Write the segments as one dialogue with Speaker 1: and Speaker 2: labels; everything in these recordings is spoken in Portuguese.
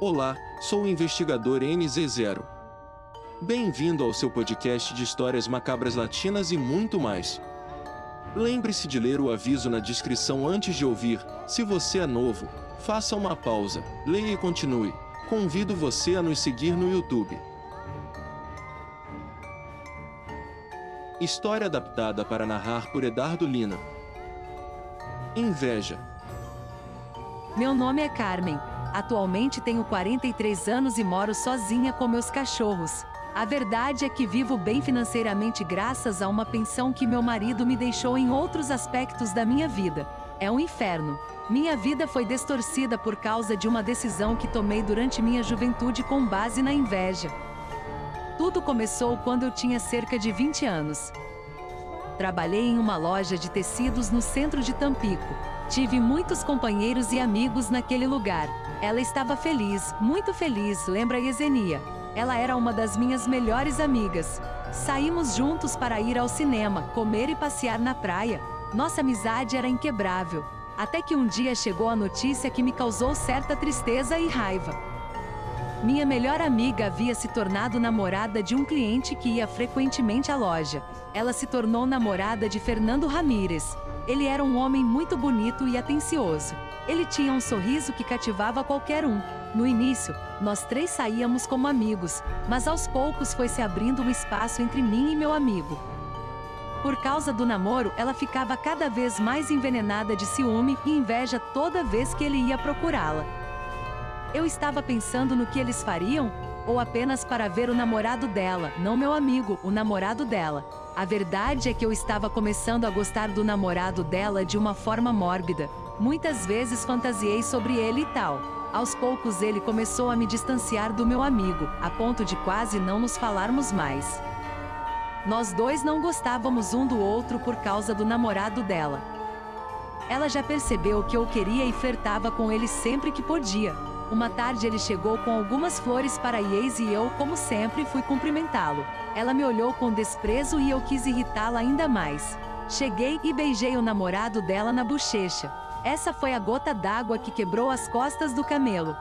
Speaker 1: Olá, sou o investigador NZ0. Bem-vindo ao seu podcast de histórias macabras latinas e muito mais. Lembre-se de ler o aviso na descrição antes de ouvir. Se você é novo, faça uma pausa, leia e continue. Convido você a nos seguir no YouTube. História adaptada para narrar por Edardo Lina. Inveja.
Speaker 2: Meu nome é Carmen. Atualmente tenho 43 anos e moro sozinha com meus cachorros. A verdade é que vivo bem financeiramente graças a uma pensão que meu marido me deixou em outros aspectos da minha vida. É um inferno. Minha vida foi distorcida por causa de uma decisão que tomei durante minha juventude com base na inveja. Tudo começou quando eu tinha cerca de 20 anos. Trabalhei em uma loja de tecidos no centro de Tampico. Tive muitos companheiros e amigos naquele lugar. Ela estava feliz, muito feliz, lembra Yesenia. Ela era uma das minhas melhores amigas. Saímos juntos para ir ao cinema, comer e passear na praia. Nossa amizade era inquebrável. Até que um dia chegou a notícia que me causou certa tristeza e raiva. Minha melhor amiga havia se tornado namorada de um cliente que ia frequentemente à loja. Ela se tornou namorada de Fernando Ramírez. Ele era um homem muito bonito e atencioso. Ele tinha um sorriso que cativava qualquer um. No início, nós três saíamos como amigos, mas aos poucos foi se abrindo um espaço entre mim e meu amigo. Por causa do namoro, ela ficava cada vez mais envenenada de ciúme e inveja toda vez que ele ia procurá-la. Eu estava pensando no que eles fariam, ou apenas para ver o namorado dela, não meu amigo, o namorado dela. A verdade é que eu estava começando a gostar do namorado dela de uma forma mórbida. Muitas vezes fantasiei sobre ele e tal. Aos poucos ele começou a me distanciar do meu amigo, a ponto de quase não nos falarmos mais. Nós dois não gostávamos um do outro por causa do namorado dela. Ela já percebeu que eu queria e flertava com ele sempre que podia. Uma tarde ele chegou com algumas flores para Yaze e eu, como sempre, fui cumprimentá-lo. Ela me olhou com desprezo e eu quis irritá-la ainda mais. Cheguei e beijei o namorado dela na bochecha. Essa foi a gota d'água que quebrou as costas do camelo.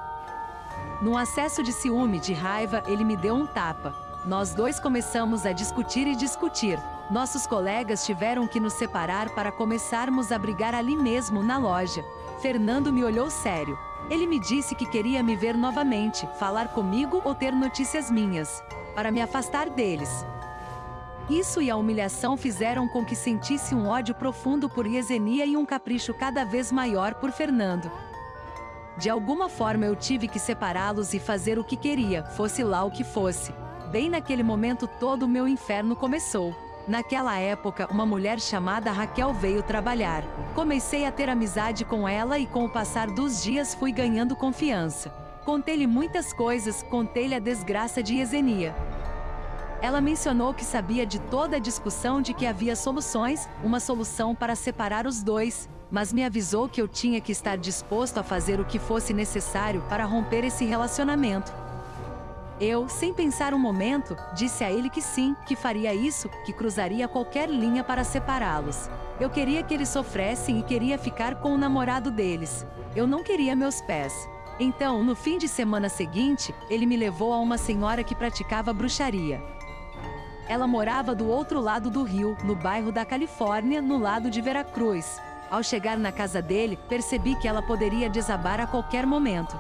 Speaker 2: Num acesso de ciúme, de raiva, ele me deu um tapa. Nós dois começamos a discutir e discutir. Nossos colegas tiveram que nos separar para começarmos a brigar ali mesmo na loja. Fernando me olhou sério. Ele me disse que queria me ver novamente, falar comigo ou ter notícias minhas, para me afastar deles. Isso e a humilhação fizeram com que sentisse um ódio profundo por Yesenia e um capricho cada vez maior por Fernando. De alguma forma eu tive que separá-los e fazer o que queria, fosse lá o que fosse. Bem naquele momento todo o meu inferno começou. Naquela época, uma mulher chamada Raquel veio trabalhar. Comecei a ter amizade com ela e com o passar dos dias fui ganhando confiança. Contei-lhe muitas coisas, contei-lhe a desgraça de Yesenia. Ela mencionou que sabia de toda a discussão de que havia soluções, uma solução para separar os dois, mas me avisou que eu tinha que estar disposto a fazer o que fosse necessário para romper esse relacionamento. Eu, sem pensar um momento, disse a ele que sim, que faria isso, que cruzaria qualquer linha para separá-los. Eu queria que eles sofressem e queria ficar com o namorado deles. Eu não queria meus pés. Então, no fim de semana seguinte, ele me levou a uma senhora que praticava bruxaria. Ela morava do outro lado do rio, no bairro da Califórnia, no lado de Veracruz. Ao chegar na casa dele, percebi que ela poderia desabar a qualquer momento.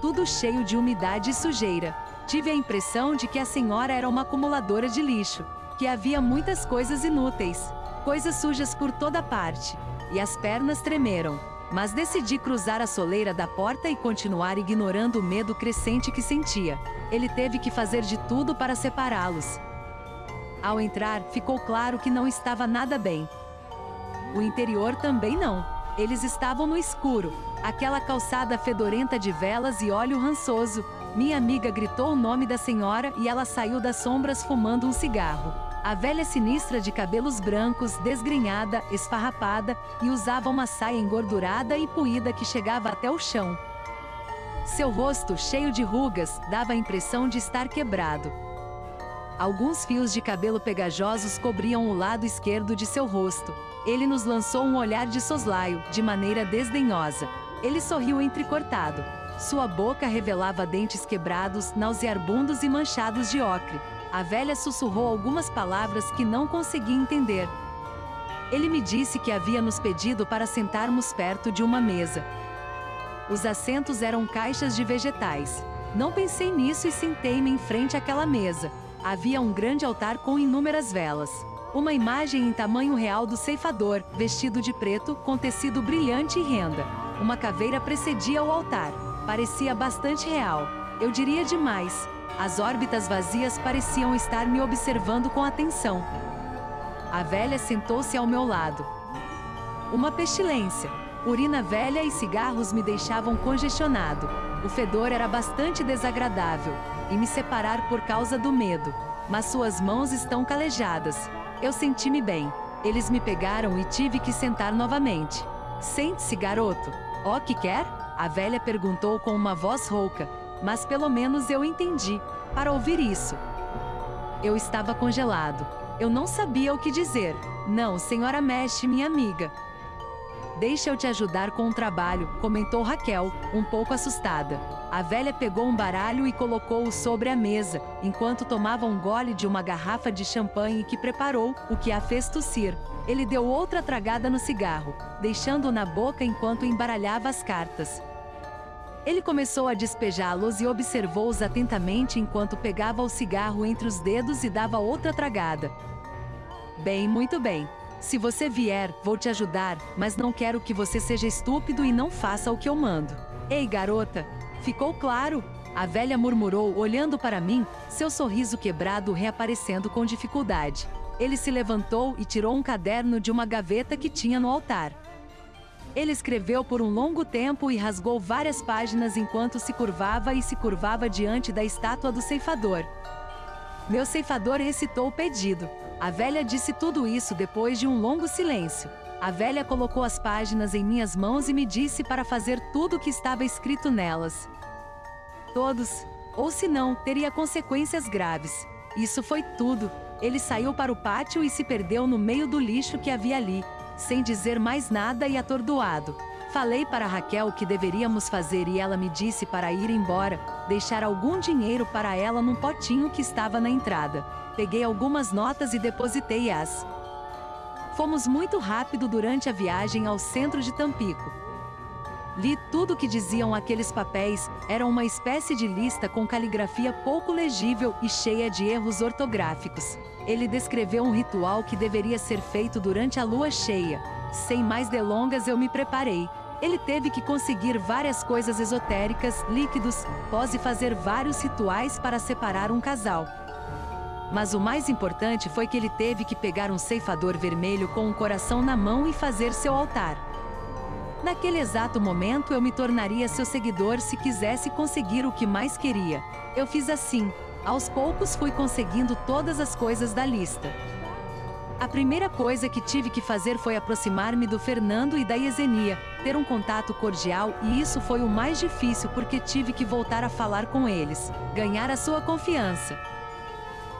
Speaker 2: Tudo cheio de umidade e sujeira. Tive a impressão de que a senhora era uma acumuladora de lixo, que havia muitas coisas inúteis, coisas sujas por toda parte. E as pernas tremeram. Mas decidi cruzar a soleira da porta e continuar ignorando o medo crescente que sentia. Ele teve que fazer de tudo para separá-los. Ao entrar, ficou claro que não estava nada bem. O interior também não. Eles estavam no escuro. Aquela calçada fedorenta de velas e óleo rançoso. Minha amiga gritou o nome da senhora e ela saiu das sombras fumando um cigarro. A velha sinistra de cabelos brancos, desgrenhada, esfarrapada, e usava uma saia engordurada e puída que chegava até o chão. Seu rosto, cheio de rugas, dava a impressão de estar quebrado. Alguns fios de cabelo pegajosos cobriam o lado esquerdo de seu rosto. Ele nos lançou um olhar de soslaio, de maneira desdenhosa. Ele sorriu entrecortado. Sua boca revelava dentes quebrados, nausearbundos e manchados de ocre. A velha sussurrou algumas palavras que não consegui entender. Ele me disse que havia nos pedido para sentarmos perto de uma mesa. Os assentos eram caixas de vegetais. Não pensei nisso e sentei-me em frente àquela mesa. Havia um grande altar com inúmeras velas. Uma imagem em tamanho real do ceifador, vestido de preto, com tecido brilhante e renda. Uma caveira precedia o altar. Parecia bastante real. Eu diria demais. As órbitas vazias pareciam estar me observando com atenção. A velha sentou-se ao meu lado. Uma pestilência. Urina velha e cigarros me deixavam congestionado. O fedor era bastante desagradável, e me separar por causa do medo. Mas suas mãos estão calejadas. Eu senti-me bem. Eles me pegaram e tive que sentar novamente. Sente-se, garoto. Oh, que quer? A velha perguntou com uma voz rouca, mas pelo menos eu entendi. Para ouvir isso, eu estava congelado. Eu não sabia o que dizer. Não, senhora Mesh, minha amiga. Deixa eu te ajudar com o trabalho, comentou Raquel, um pouco assustada. A velha pegou um baralho e colocou-o sobre a mesa, enquanto tomava um gole de uma garrafa de champanhe que preparou, o que a fez tossir. Ele deu outra tragada no cigarro, deixando-o na boca enquanto embaralhava as cartas. Ele começou a despejá-los e observou-os atentamente enquanto pegava o cigarro entre os dedos e dava outra tragada. Bem, muito bem. Se você vier, vou te ajudar, mas não quero que você seja estúpido e não faça o que eu mando. Ei, garota! Ficou claro? A velha murmurou, olhando para mim, seu sorriso quebrado reaparecendo com dificuldade. Ele se levantou e tirou um caderno de uma gaveta que tinha no altar. Ele escreveu por um longo tempo e rasgou várias páginas enquanto se curvava e se curvava diante da estátua do ceifador. Meu ceifador recitou o pedido. A velha disse tudo isso depois de um longo silêncio. A velha colocou as páginas em minhas mãos e me disse para fazer tudo o que estava escrito nelas. Todos, ou se não, teria consequências graves. Isso foi tudo. Ele saiu para o pátio e se perdeu no meio do lixo que havia ali, sem dizer mais nada e atordoado. Falei para Raquel que deveríamos fazer e ela me disse para ir embora, deixar algum dinheiro para ela num potinho que estava na entrada. Peguei algumas notas e depositei-as. Fomos muito rápido durante a viagem ao centro de Tampico. Li tudo o que diziam aqueles papéis, era uma espécie de lista com caligrafia pouco legível e cheia de erros ortográficos. Ele descreveu um ritual que deveria ser feito durante a lua cheia. Sem mais delongas, eu me preparei. Ele teve que conseguir várias coisas esotéricas, líquidos, pós e fazer vários rituais para separar um casal. Mas o mais importante foi que ele teve que pegar um ceifador vermelho com um coração na mão e fazer seu altar. Naquele exato momento eu me tornaria seu seguidor se quisesse conseguir o que mais queria. Eu fiz assim. Aos poucos fui conseguindo todas as coisas da lista. A primeira coisa que tive que fazer foi aproximar-me do Fernando e da Yesenia, ter um contato cordial e isso foi o mais difícil porque tive que voltar a falar com eles, ganhar a sua confiança.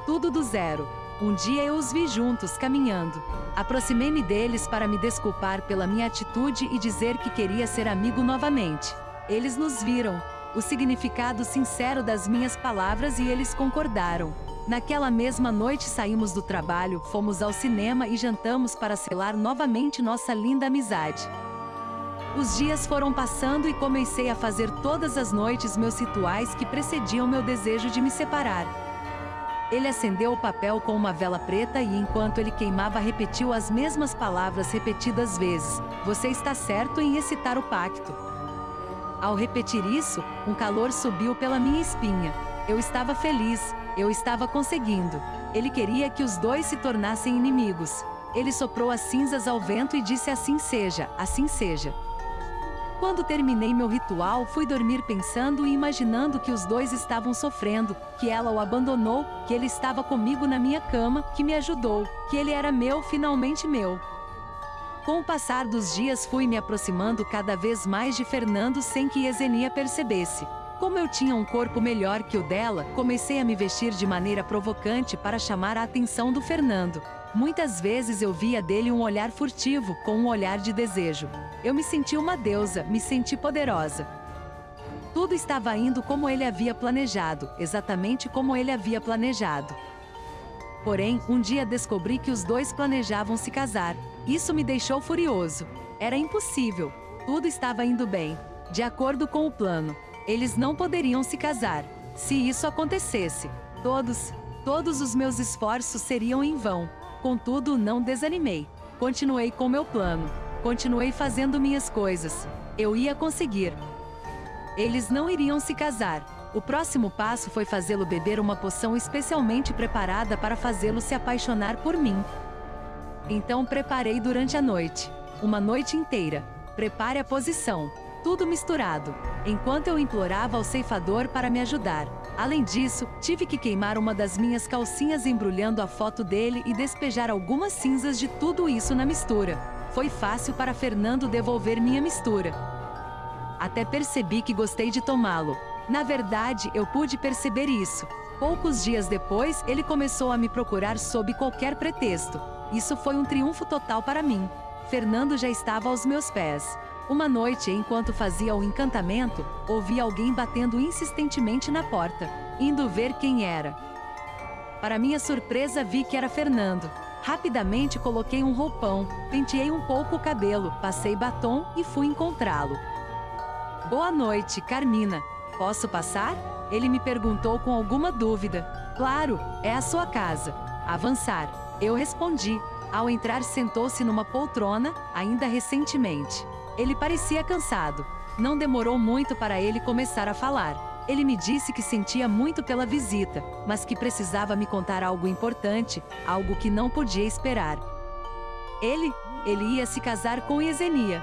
Speaker 2: Tudo do zero. Um dia eu os vi juntos caminhando. Aproximei-me deles para me desculpar pela minha atitude e dizer que queria ser amigo novamente. Eles nos viram, o significado sincero das minhas palavras e eles concordaram. Naquela mesma noite saímos do trabalho, fomos ao cinema e jantamos para selar novamente nossa linda amizade. Os dias foram passando e comecei a fazer todas as noites meus rituais que precediam meu desejo de me separar. Ele acendeu o papel com uma vela preta e, enquanto ele queimava, repetiu as mesmas palavras repetidas vezes: Você está certo em excitar o pacto. Ao repetir isso, um calor subiu pela minha espinha. Eu estava feliz, eu estava conseguindo. Ele queria que os dois se tornassem inimigos. Ele soprou as cinzas ao vento e disse: Assim seja, assim seja. Quando terminei meu ritual, fui dormir pensando e imaginando que os dois estavam sofrendo, que ela o abandonou, que ele estava comigo na minha cama, que me ajudou, que ele era meu, finalmente meu. Com o passar dos dias, fui me aproximando cada vez mais de Fernando sem que Yesenia percebesse. Como eu tinha um corpo melhor que o dela, comecei a me vestir de maneira provocante para chamar a atenção do Fernando. Muitas vezes eu via dele um olhar furtivo, com um olhar de desejo. Eu me senti uma deusa, me senti poderosa. Tudo estava indo como ele havia planejado, exatamente como ele havia planejado. Porém, um dia descobri que os dois planejavam se casar. Isso me deixou furioso. Era impossível. Tudo estava indo bem, de acordo com o plano. Eles não poderiam se casar. Se isso acontecesse, todos, todos os meus esforços seriam em vão. Contudo, não desanimei. Continuei com meu plano. Continuei fazendo minhas coisas. Eu ia conseguir. Eles não iriam se casar. O próximo passo foi fazê-lo beber uma poção especialmente preparada para fazê-lo se apaixonar por mim. Então preparei durante a noite. Uma noite inteira. Prepare a posição. Tudo misturado. Enquanto eu implorava ao ceifador para me ajudar. Além disso, tive que queimar uma das minhas calcinhas embrulhando a foto dele e despejar algumas cinzas de tudo isso na mistura foi fácil para Fernando devolver minha mistura. Até percebi que gostei de tomá-lo. Na verdade, eu pude perceber isso. Poucos dias depois, ele começou a me procurar sob qualquer pretexto. Isso foi um triunfo total para mim. Fernando já estava aos meus pés. Uma noite, enquanto fazia o encantamento, ouvi alguém batendo insistentemente na porta, indo ver quem era. Para minha surpresa, vi que era Fernando. Rapidamente coloquei um roupão, penteei um pouco o cabelo, passei batom e fui encontrá-lo. Boa noite, Carmina. Posso passar? Ele me perguntou com alguma dúvida. Claro, é a sua casa. Avançar. Eu respondi. Ao entrar, sentou-se numa poltrona, ainda recentemente. Ele parecia cansado. Não demorou muito para ele começar a falar. Ele me disse que sentia muito pela visita, mas que precisava me contar algo importante, algo que não podia esperar. Ele, ele ia se casar com Yesenia.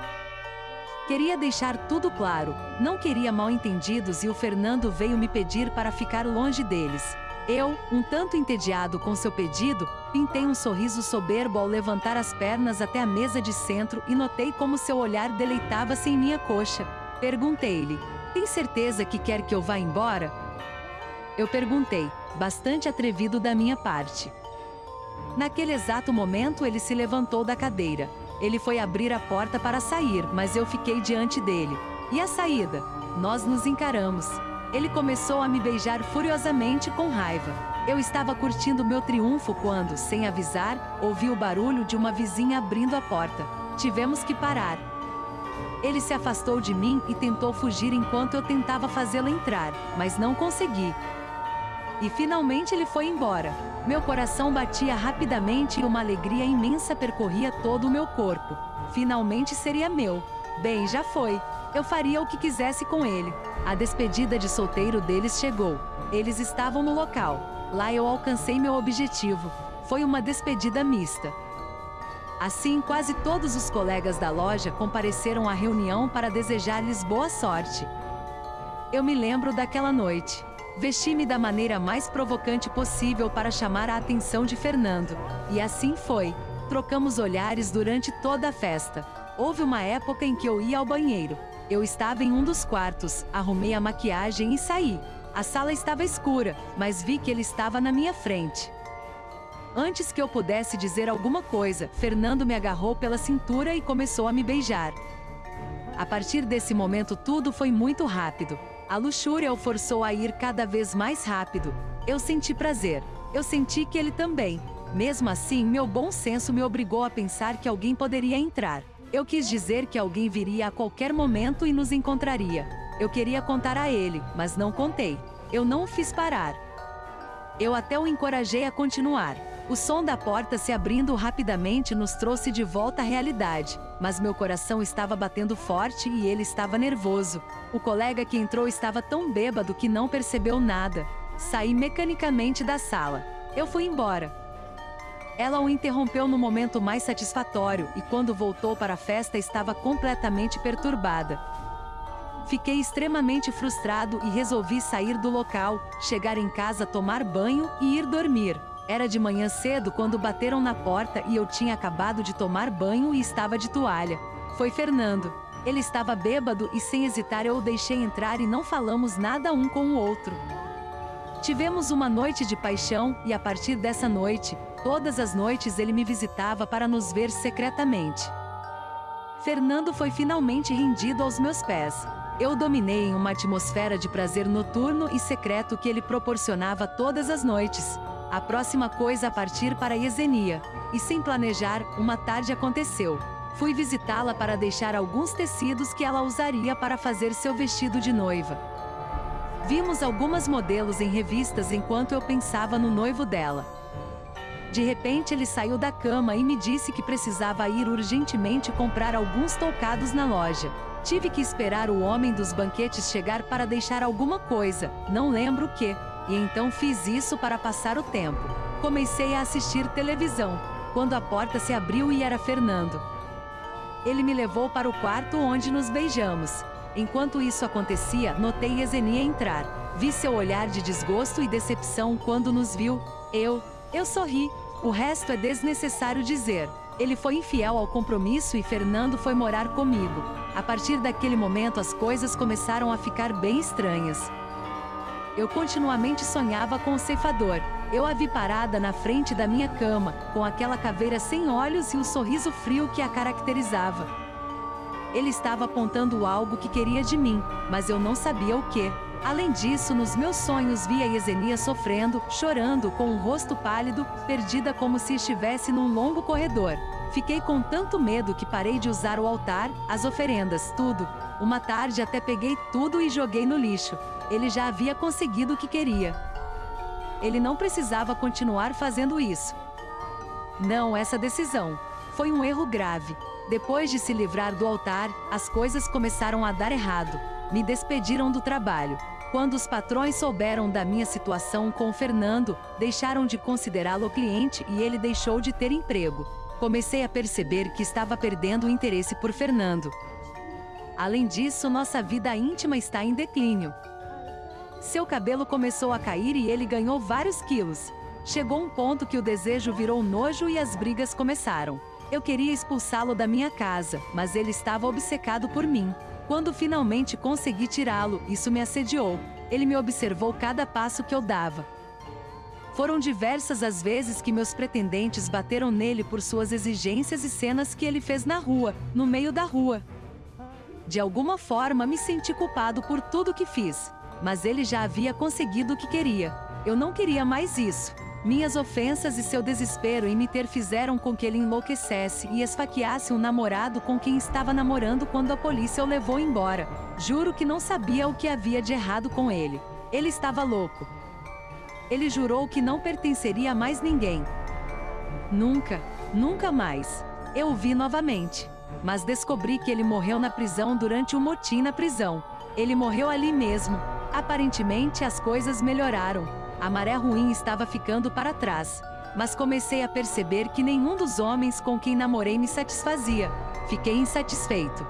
Speaker 2: Queria deixar tudo claro, não queria mal-entendidos e o Fernando veio me pedir para ficar longe deles. Eu, um tanto entediado com seu pedido, pintei um sorriso soberbo ao levantar as pernas até a mesa de centro e notei como seu olhar deleitava-se em minha coxa. Perguntei-lhe: tem certeza que quer que eu vá embora? Eu perguntei, bastante atrevido da minha parte. Naquele exato momento, ele se levantou da cadeira. Ele foi abrir a porta para sair, mas eu fiquei diante dele. E a saída? Nós nos encaramos. Ele começou a me beijar furiosamente com raiva. Eu estava curtindo meu triunfo quando, sem avisar, ouvi o barulho de uma vizinha abrindo a porta. Tivemos que parar. Ele se afastou de mim e tentou fugir enquanto eu tentava fazê-lo entrar, mas não consegui. E finalmente ele foi embora. Meu coração batia rapidamente e uma alegria imensa percorria todo o meu corpo. Finalmente seria meu. Bem, já foi. Eu faria o que quisesse com ele. A despedida de solteiro deles chegou. Eles estavam no local. Lá eu alcancei meu objetivo. Foi uma despedida mista. Assim, quase todos os colegas da loja compareceram à reunião para desejar-lhes boa sorte. Eu me lembro daquela noite. Vesti-me da maneira mais provocante possível para chamar a atenção de Fernando. E assim foi. Trocamos olhares durante toda a festa. Houve uma época em que eu ia ao banheiro. Eu estava em um dos quartos, arrumei a maquiagem e saí. A sala estava escura, mas vi que ele estava na minha frente. Antes que eu pudesse dizer alguma coisa, Fernando me agarrou pela cintura e começou a me beijar. A partir desse momento, tudo foi muito rápido. A luxúria o forçou a ir cada vez mais rápido. Eu senti prazer. Eu senti que ele também. Mesmo assim, meu bom senso me obrigou a pensar que alguém poderia entrar. Eu quis dizer que alguém viria a qualquer momento e nos encontraria. Eu queria contar a ele, mas não contei. Eu não o fiz parar. Eu até o encorajei a continuar. O som da porta se abrindo rapidamente nos trouxe de volta à realidade, mas meu coração estava batendo forte e ele estava nervoso. O colega que entrou estava tão bêbado que não percebeu nada. Saí mecanicamente da sala. Eu fui embora. Ela o interrompeu no momento mais satisfatório e, quando voltou para a festa, estava completamente perturbada. Fiquei extremamente frustrado e resolvi sair do local, chegar em casa, tomar banho e ir dormir. Era de manhã cedo quando bateram na porta e eu tinha acabado de tomar banho e estava de toalha. Foi Fernando. Ele estava bêbado e sem hesitar eu o deixei entrar e não falamos nada um com o outro. Tivemos uma noite de paixão e a partir dessa noite, todas as noites ele me visitava para nos ver secretamente. Fernando foi finalmente rendido aos meus pés. Eu dominei em uma atmosfera de prazer noturno e secreto que ele proporcionava todas as noites. A próxima coisa a partir para Yesenia. E sem planejar, uma tarde aconteceu. Fui visitá-la para deixar alguns tecidos que ela usaria para fazer seu vestido de noiva. Vimos algumas modelos em revistas enquanto eu pensava no noivo dela. De repente ele saiu da cama e me disse que precisava ir urgentemente comprar alguns toucados na loja. Tive que esperar o homem dos banquetes chegar para deixar alguma coisa, não lembro o que, e então fiz isso para passar o tempo. Comecei a assistir televisão, quando a porta se abriu e era Fernando. Ele me levou para o quarto onde nos beijamos. Enquanto isso acontecia, notei Ezenia entrar. Vi seu olhar de desgosto e decepção quando nos viu. Eu, eu sorri. O resto é desnecessário dizer. Ele foi infiel ao compromisso e Fernando foi morar comigo. A partir daquele momento as coisas começaram a ficar bem estranhas. Eu continuamente sonhava com o ceifador. Eu a vi parada na frente da minha cama, com aquela caveira sem olhos e o sorriso frio que a caracterizava. Ele estava apontando algo que queria de mim, mas eu não sabia o que. Além disso, nos meus sonhos via Yesenia sofrendo, chorando, com o rosto pálido, perdida como se estivesse num longo corredor. Fiquei com tanto medo que parei de usar o altar, as oferendas, tudo. Uma tarde até peguei tudo e joguei no lixo. Ele já havia conseguido o que queria. Ele não precisava continuar fazendo isso. Não essa decisão. Foi um erro grave. Depois de se livrar do altar, as coisas começaram a dar errado. Me despediram do trabalho. Quando os patrões souberam da minha situação com Fernando, deixaram de considerá-lo cliente e ele deixou de ter emprego. Comecei a perceber que estava perdendo o interesse por Fernando. Além disso, nossa vida íntima está em declínio. Seu cabelo começou a cair e ele ganhou vários quilos. Chegou um ponto que o desejo virou nojo e as brigas começaram. Eu queria expulsá-lo da minha casa, mas ele estava obcecado por mim. Quando finalmente consegui tirá-lo, isso me assediou. Ele me observou cada passo que eu dava. Foram diversas as vezes que meus pretendentes bateram nele por suas exigências e cenas que ele fez na rua, no meio da rua. De alguma forma me senti culpado por tudo que fiz, mas ele já havia conseguido o que queria. Eu não queria mais isso. Minhas ofensas e seu desespero em me ter fizeram com que ele enlouquecesse e esfaqueasse um namorado com quem estava namorando quando a polícia o levou embora. Juro que não sabia o que havia de errado com ele. Ele estava louco. Ele jurou que não pertenceria a mais ninguém. Nunca, nunca mais. Eu o vi novamente. Mas descobri que ele morreu na prisão durante um motim na prisão. Ele morreu ali mesmo. Aparentemente as coisas melhoraram. A maré ruim estava ficando para trás. Mas comecei a perceber que nenhum dos homens com quem namorei me satisfazia. Fiquei insatisfeito.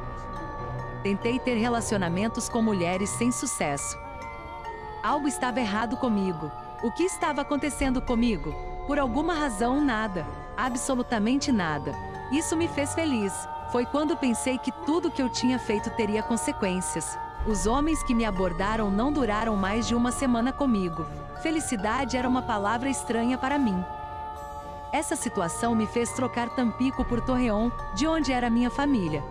Speaker 2: Tentei ter relacionamentos com mulheres sem sucesso. Algo estava errado comigo. O que estava acontecendo comigo? Por alguma razão, nada. Absolutamente nada. Isso me fez feliz. Foi quando pensei que tudo que eu tinha feito teria consequências. Os homens que me abordaram não duraram mais de uma semana comigo. Felicidade era uma palavra estranha para mim. Essa situação me fez trocar Tampico por Torreão, de onde era minha família.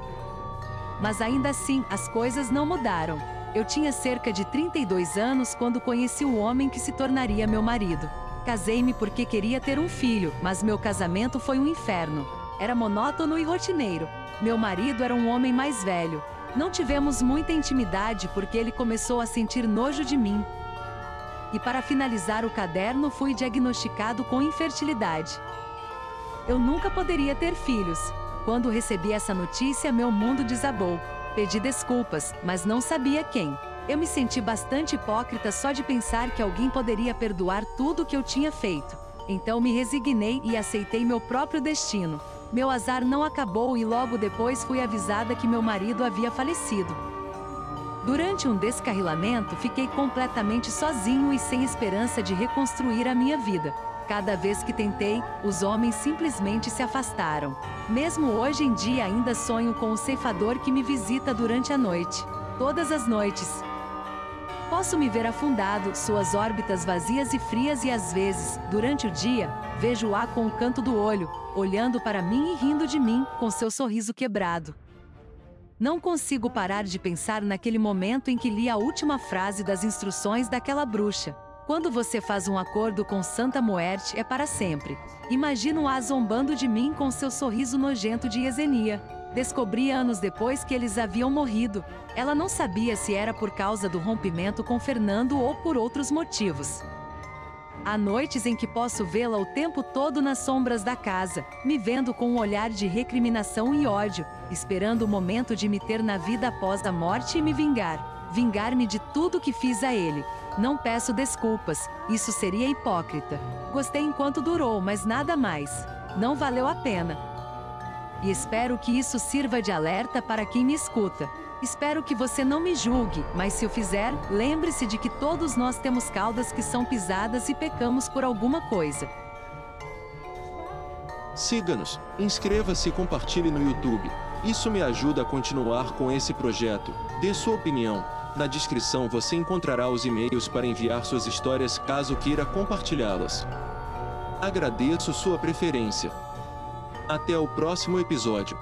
Speaker 2: Mas ainda assim, as coisas não mudaram. Eu tinha cerca de 32 anos quando conheci o homem que se tornaria meu marido. Casei-me porque queria ter um filho, mas meu casamento foi um inferno. Era monótono e rotineiro. Meu marido era um homem mais velho, não tivemos muita intimidade porque ele começou a sentir nojo de mim. E para finalizar o caderno, fui diagnosticado com infertilidade. Eu nunca poderia ter filhos. Quando recebi essa notícia, meu mundo desabou. Pedi desculpas, mas não sabia quem. Eu me senti bastante hipócrita só de pensar que alguém poderia perdoar tudo o que eu tinha feito. Então me resignei e aceitei meu próprio destino. Meu azar não acabou e logo depois fui avisada que meu marido havia falecido. Durante um descarrilamento, fiquei completamente sozinho e sem esperança de reconstruir a minha vida. Cada vez que tentei, os homens simplesmente se afastaram. Mesmo hoje em dia, ainda sonho com o ceifador que me visita durante a noite. Todas as noites. Posso me ver afundado, suas órbitas vazias e frias, e às vezes, durante o dia, vejo-a com o canto do olho, olhando para mim e rindo de mim, com seu sorriso quebrado. Não consigo parar de pensar naquele momento em que li a última frase das instruções daquela bruxa. Quando você faz um acordo com Santa Muerte é para sempre. Imagino-a zombando de mim com seu sorriso nojento de Esenia. Descobri anos depois que eles haviam morrido. Ela não sabia se era por causa do rompimento com Fernando ou por outros motivos. Há noites em que posso vê-la o tempo todo nas sombras da casa, me vendo com um olhar de recriminação e ódio, esperando o momento de me ter na vida após a morte e me vingar. Vingar-me de tudo que fiz a ele. Não peço desculpas, isso seria hipócrita. Gostei enquanto durou, mas nada mais. Não valeu a pena. E espero que isso sirva de alerta para quem me escuta. Espero que você não me julgue, mas se o fizer, lembre-se de que todos nós temos caudas que são pisadas e pecamos por alguma coisa.
Speaker 1: Siga-nos, inscreva-se e compartilhe no YouTube. Isso me ajuda a continuar com esse projeto. Dê sua opinião. Na descrição você encontrará os e-mails para enviar suas histórias caso queira compartilhá-las. Agradeço sua preferência. Até o próximo episódio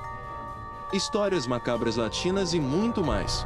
Speaker 1: histórias macabras latinas e muito mais.